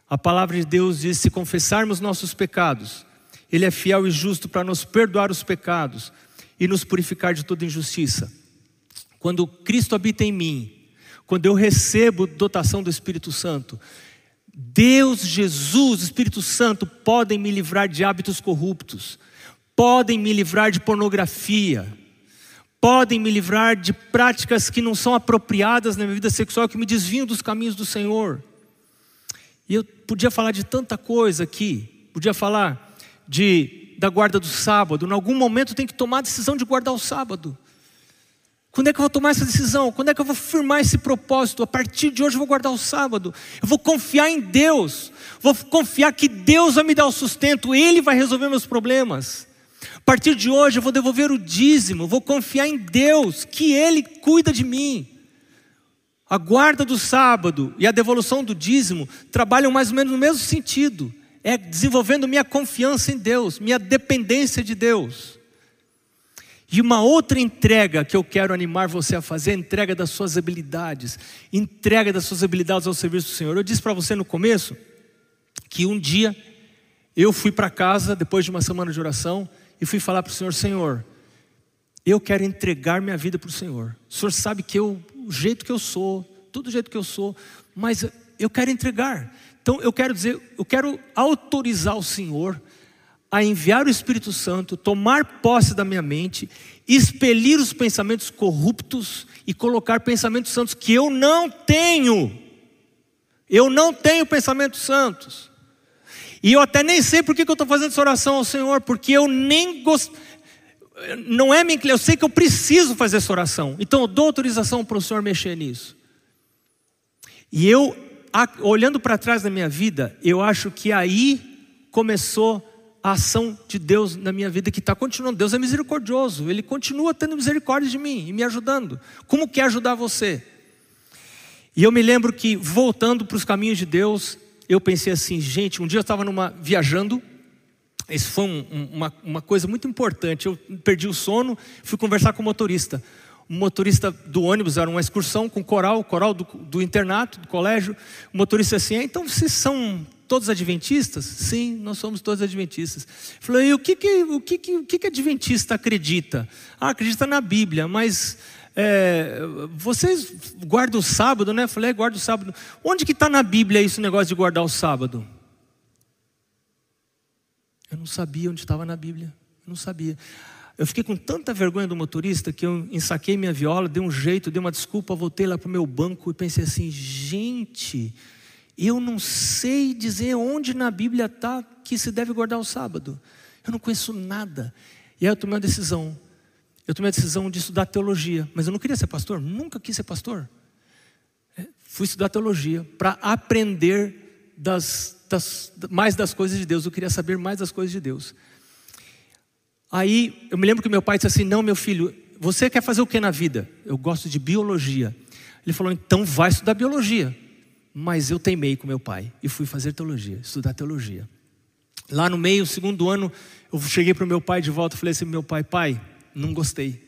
a palavra de Deus diz: se confessarmos nossos pecados, Ele é fiel e justo para nos perdoar os pecados e nos purificar de toda injustiça. Quando Cristo habita em mim, quando eu recebo dotação do Espírito Santo, Deus, Jesus, Espírito Santo podem me livrar de hábitos corruptos, podem me livrar de pornografia, podem me livrar de práticas que não são apropriadas na minha vida sexual, que me desviam dos caminhos do Senhor. E eu podia falar de tanta coisa aqui, podia falar de da guarda do sábado. Em algum momento tem que tomar a decisão de guardar o sábado. Quando é que eu vou tomar essa decisão? Quando é que eu vou firmar esse propósito? A partir de hoje eu vou guardar o sábado. Eu vou confiar em Deus. Vou confiar que Deus vai me dar o sustento, Ele vai resolver meus problemas. A partir de hoje eu vou devolver o dízimo, vou confiar em Deus, que Ele cuida de mim. A guarda do sábado e a devolução do dízimo trabalham mais ou menos no mesmo sentido. É desenvolvendo minha confiança em Deus, minha dependência de Deus. E uma outra entrega que eu quero animar você a fazer, é a entrega das suas habilidades, entrega das suas habilidades ao serviço do Senhor. Eu disse para você no começo que um dia eu fui para casa, depois de uma semana de oração, e fui falar para o Senhor: Senhor, eu quero entregar minha vida para o Senhor. O Senhor sabe que eu, o jeito que eu sou, todo o jeito que eu sou, mas eu quero entregar. Então eu quero dizer, eu quero autorizar o Senhor a enviar o Espírito Santo, tomar posse da minha mente, expelir os pensamentos corruptos e colocar pensamentos santos que eu não tenho. Eu não tenho pensamentos santos. E eu até nem sei por que eu estou fazendo essa oração ao Senhor, porque eu nem gosto. Não é minha eu sei que eu preciso fazer essa oração. Então eu dou autorização para o Senhor mexer nisso. E eu, olhando para trás da minha vida, eu acho que aí começou a ação de Deus na minha vida que está continuando. Deus é misericordioso, Ele continua tendo misericórdia de mim e me ajudando. Como quer ajudar você? E eu me lembro que, voltando para os caminhos de Deus, eu pensei assim, gente, um dia eu estava viajando, isso foi um, uma, uma coisa muito importante. Eu perdi o sono, fui conversar com o motorista. O motorista do ônibus era uma excursão com coral, coral do, do internato, do colégio. O motorista assim, ah, então vocês são todos adventistas? Sim, nós somos todos adventistas. Falou, e o que que, o que, que, o que, que adventista acredita? Ah, acredita na Bíblia, mas é, vocês guardam o sábado, né? Falei, é, guarda o sábado. Onde que está na Bíblia esse negócio de guardar o sábado? Eu não sabia onde estava na Bíblia. Eu não sabia. Eu fiquei com tanta vergonha do motorista que eu ensaquei minha viola, dei um jeito, dei uma desculpa, voltei lá para o meu banco e pensei assim: gente, eu não sei dizer onde na Bíblia está que se deve guardar o sábado. Eu não conheço nada. E aí eu tomei uma decisão. Eu tomei a decisão de estudar teologia. Mas eu não queria ser pastor, nunca quis ser pastor. É, fui estudar teologia para aprender das, das, mais das coisas de Deus. Eu queria saber mais das coisas de Deus. Aí eu me lembro que meu pai disse assim: Não, meu filho, você quer fazer o que na vida? Eu gosto de biologia. Ele falou: Então vai estudar biologia. Mas eu teimei com meu pai e fui fazer teologia, estudar teologia. Lá no meio, segundo ano, eu cheguei para o meu pai de volta e falei assim: meu pai, pai, não gostei.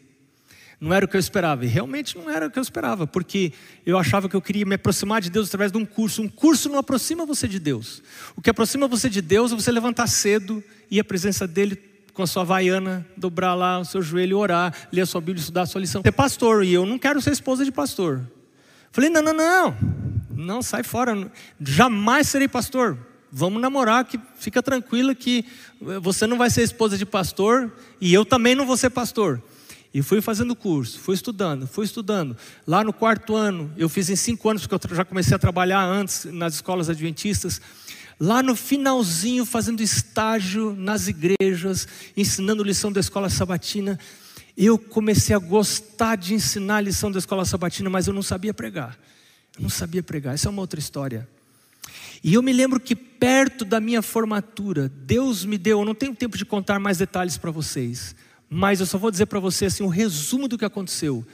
Não era o que eu esperava. E realmente não era o que eu esperava, porque eu achava que eu queria me aproximar de Deus através de um curso. Um curso não aproxima você de Deus. O que aproxima você de Deus é você levantar cedo e a presença dele com a sua vaiana, dobrar lá o seu joelho, orar, ler a sua Bíblia, estudar a sua lição. Ser pastor, e eu não quero ser esposa de pastor. Falei, não, não, não. Não, sai fora. Jamais serei pastor. Vamos namorar, que fica tranquila que você não vai ser esposa de pastor e eu também não vou ser pastor. E fui fazendo curso, fui estudando, fui estudando. Lá no quarto ano, eu fiz em cinco anos, porque eu já comecei a trabalhar antes nas escolas adventistas. Lá no finalzinho, fazendo estágio nas igrejas, ensinando lição da escola sabatina, eu comecei a gostar de ensinar lição da escola sabatina, mas eu não sabia pregar. Eu não sabia pregar, essa é uma outra história. E eu me lembro que perto da minha formatura, Deus me deu, eu não tenho tempo de contar mais detalhes para vocês, mas eu só vou dizer para vocês assim, um resumo do que aconteceu.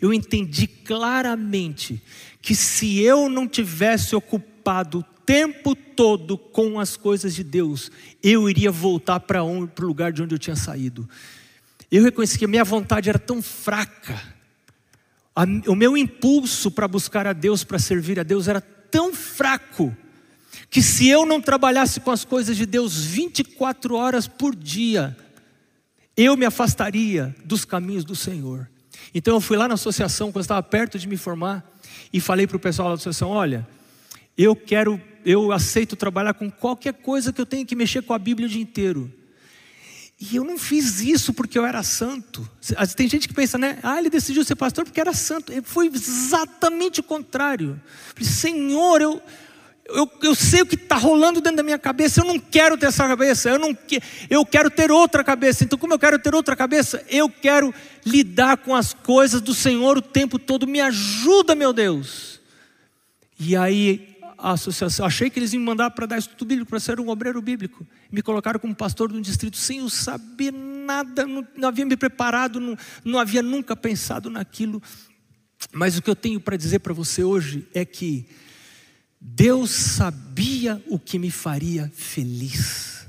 Eu entendi claramente que se eu não tivesse ocupado o tempo todo com as coisas de Deus, eu iria voltar para o lugar de onde eu tinha saído. Eu reconheci que a minha vontade era tão fraca o meu impulso para buscar a Deus, para servir a Deus, era tão fraco, que se eu não trabalhasse com as coisas de Deus 24 horas por dia, eu me afastaria dos caminhos do Senhor. Então eu fui lá na associação, quando estava perto de me formar, e falei para o pessoal da associação: olha, eu quero, eu aceito trabalhar com qualquer coisa que eu tenha que mexer com a Bíblia o dia inteiro. E eu não fiz isso porque eu era santo. Tem gente que pensa, né? Ah, ele decidiu ser pastor porque era santo. Foi exatamente o contrário. Falei, Senhor, eu, Eu, eu sei o que está rolando dentro da minha cabeça, eu não quero ter essa cabeça, eu, não eu quero ter outra cabeça. Então, como eu quero ter outra cabeça, eu quero lidar com as coisas do Senhor o tempo todo. Me ajuda, meu Deus. E aí a associação, achei que eles iam me mandar para dar estudo bíblico, para ser um obreiro bíblico. Me colocaram como pastor de um distrito sem eu saber nada, não, não havia me preparado, não, não havia nunca pensado naquilo. Mas o que eu tenho para dizer para você hoje é que Deus sabia o que me faria feliz.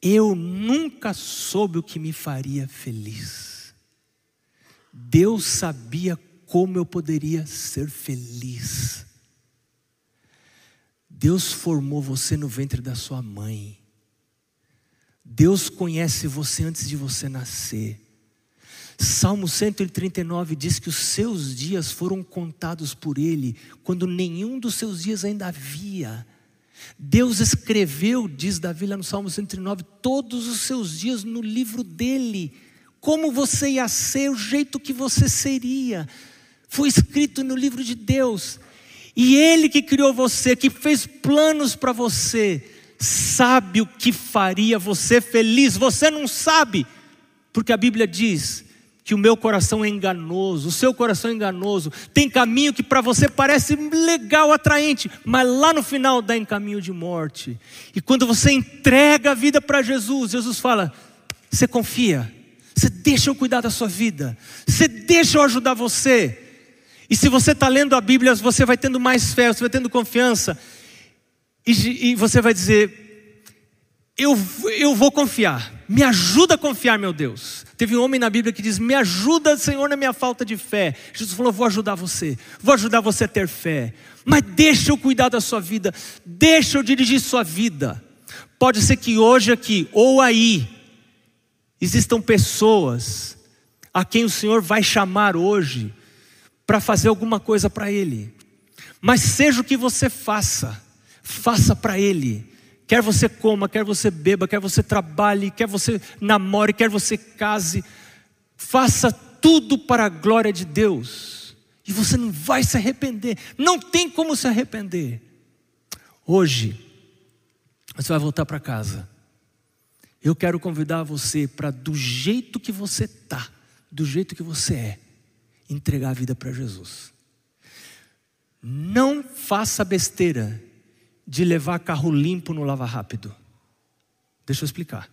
Eu nunca soube o que me faria feliz. Deus sabia como eu poderia ser feliz. Deus formou você no ventre da sua mãe. Deus conhece você antes de você nascer. Salmo 139 diz que os seus dias foram contados por Ele, quando nenhum dos seus dias ainda havia. Deus escreveu, diz Davi lá no Salmo 139, todos os seus dias no livro dele. Como você ia ser, o jeito que você seria foi escrito no livro de Deus. E Ele que criou você, que fez planos para você, sabe o que faria você feliz. Você não sabe, porque a Bíblia diz que o meu coração é enganoso, o seu coração é enganoso. Tem caminho que para você parece legal, atraente, mas lá no final dá em caminho de morte. E quando você entrega a vida para Jesus, Jesus fala: Você confia, você deixa eu cuidar da sua vida, você deixa eu ajudar você. E se você está lendo a Bíblia, você vai tendo mais fé, você vai tendo confiança, e, e você vai dizer: eu, eu vou confiar, me ajuda a confiar, meu Deus. Teve um homem na Bíblia que diz: Me ajuda, Senhor, na minha falta de fé. Jesus falou: Vou ajudar você, vou ajudar você a ter fé, mas deixa eu cuidar da sua vida, deixa eu dirigir sua vida. Pode ser que hoje aqui, ou aí, existam pessoas a quem o Senhor vai chamar hoje para fazer alguma coisa para Ele. Mas seja o que você faça, faça para Ele. Quer você coma, quer você beba, quer você trabalhe, quer você namore, quer você case, faça tudo para a glória de Deus. E você não vai se arrepender, não tem como se arrepender. Hoje, você vai voltar para casa. Eu quero convidar você para, do jeito que você está, do jeito que você é, entregar a vida para Jesus. Não faça besteira de levar carro limpo no lava rápido. Deixa eu explicar.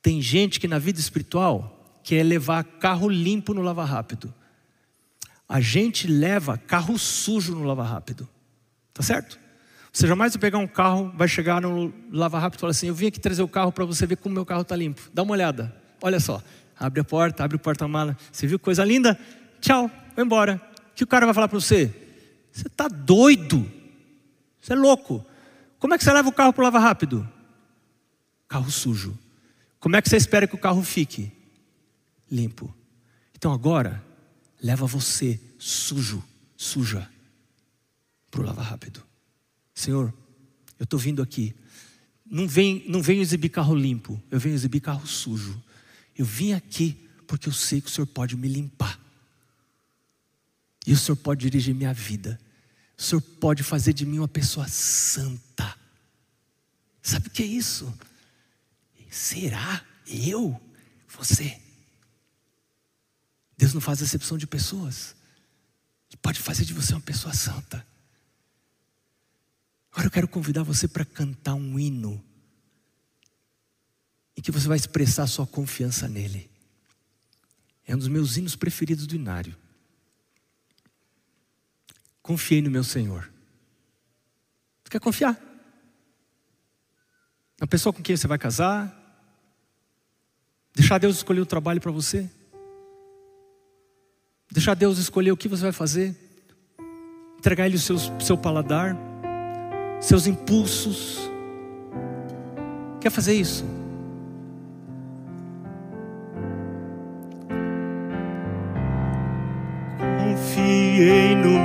Tem gente que na vida espiritual quer levar carro limpo no lava rápido. A gente leva carro sujo no lava rápido. Tá certo? Você jamais vai pegar um carro, vai chegar no lava rápido e falar assim: Eu vim aqui trazer o carro para você ver como meu carro está limpo. Dá uma olhada. Olha só. Abre a porta, abre o porta-mala. Você viu coisa linda? Tchau, vai embora. O que o cara vai falar para você? Você está doido. Você é louco. Como é que você leva o carro para o lava rápido? Carro sujo. Como é que você espera que o carro fique? Limpo. Então agora, leva você sujo, suja, para o lava rápido. Senhor, eu estou vindo aqui. Não venho, não venho exibir carro limpo, eu venho exibir carro sujo. Eu vim aqui porque eu sei que o Senhor pode me limpar. E o Senhor pode dirigir minha vida. O Senhor pode fazer de mim uma pessoa santa. Sabe o que é isso? Será eu? Você? Deus não faz exceção de pessoas. Ele pode fazer de você uma pessoa santa. Agora eu quero convidar você para cantar um hino em que você vai expressar sua confiança nele. É um dos meus hinos preferidos do Inário. Confiei no meu Senhor. Quer confiar? Na pessoa com quem você vai casar? Deixar Deus escolher o trabalho para você? Deixar Deus escolher o que você vai fazer? Entregar Ele o seu, seu paladar? Seus impulsos? Quer fazer isso?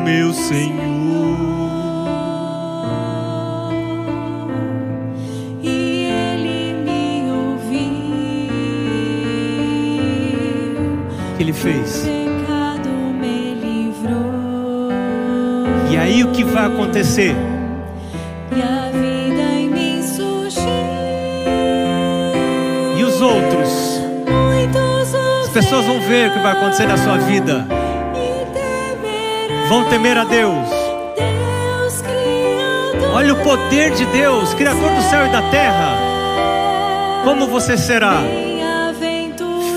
Meu Senhor. E Ele me ouviu. O que Ele fez? Pecado me livrou. E aí o que vai acontecer? E a vida em mim surgiu. E os outros? Muitos As pessoas vão ver o que vai acontecer na sua vida. Vão temer a Deus. Olha o poder de Deus, Criador do céu e da terra. Como você será?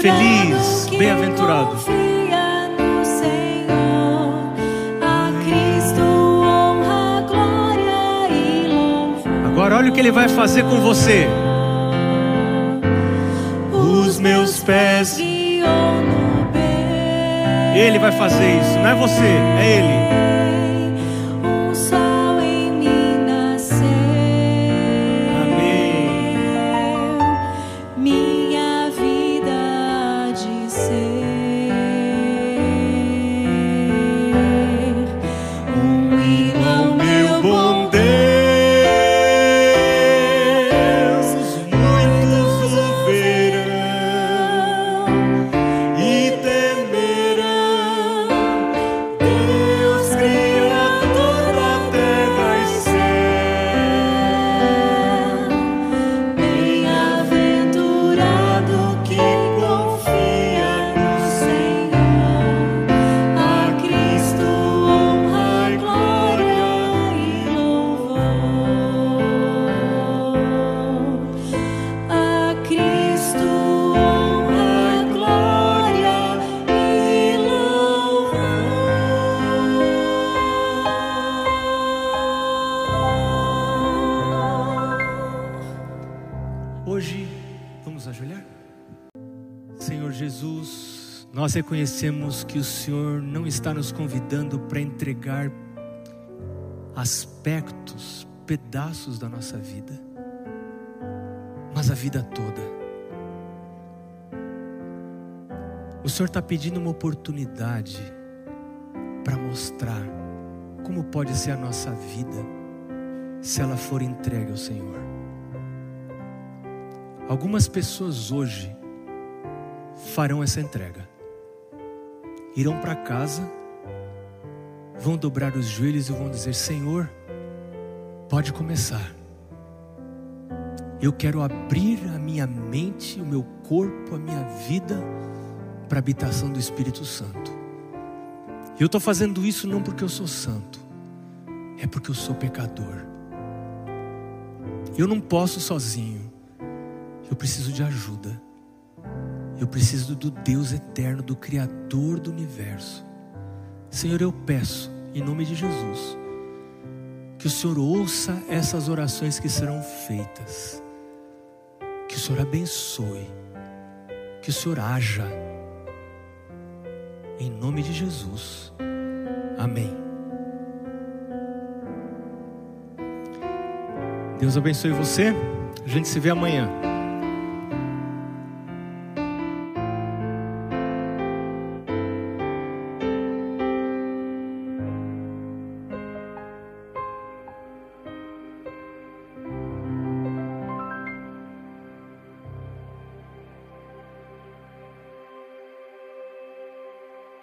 Feliz, bem-aventurado. confia no Senhor. A Cristo honra, glória e louvor. Agora olha o que ele vai fazer com você. Os meus pés. Ele vai fazer isso, não é você, é ele. Nós reconhecemos que o Senhor não está nos convidando para entregar aspectos, pedaços da nossa vida, mas a vida toda. O Senhor está pedindo uma oportunidade para mostrar como pode ser a nossa vida se ela for entregue ao Senhor. Algumas pessoas hoje farão essa entrega. Irão para casa, vão dobrar os joelhos e vão dizer: Senhor, pode começar. Eu quero abrir a minha mente, o meu corpo, a minha vida para a habitação do Espírito Santo. Eu estou fazendo isso não porque eu sou santo, é porque eu sou pecador. Eu não posso sozinho. Eu preciso de ajuda. Eu preciso do Deus eterno, do Criador do universo. Senhor, eu peço, em nome de Jesus, que o Senhor ouça essas orações que serão feitas. Que o Senhor abençoe. Que o Senhor haja. Em nome de Jesus. Amém. Deus abençoe você. A gente se vê amanhã.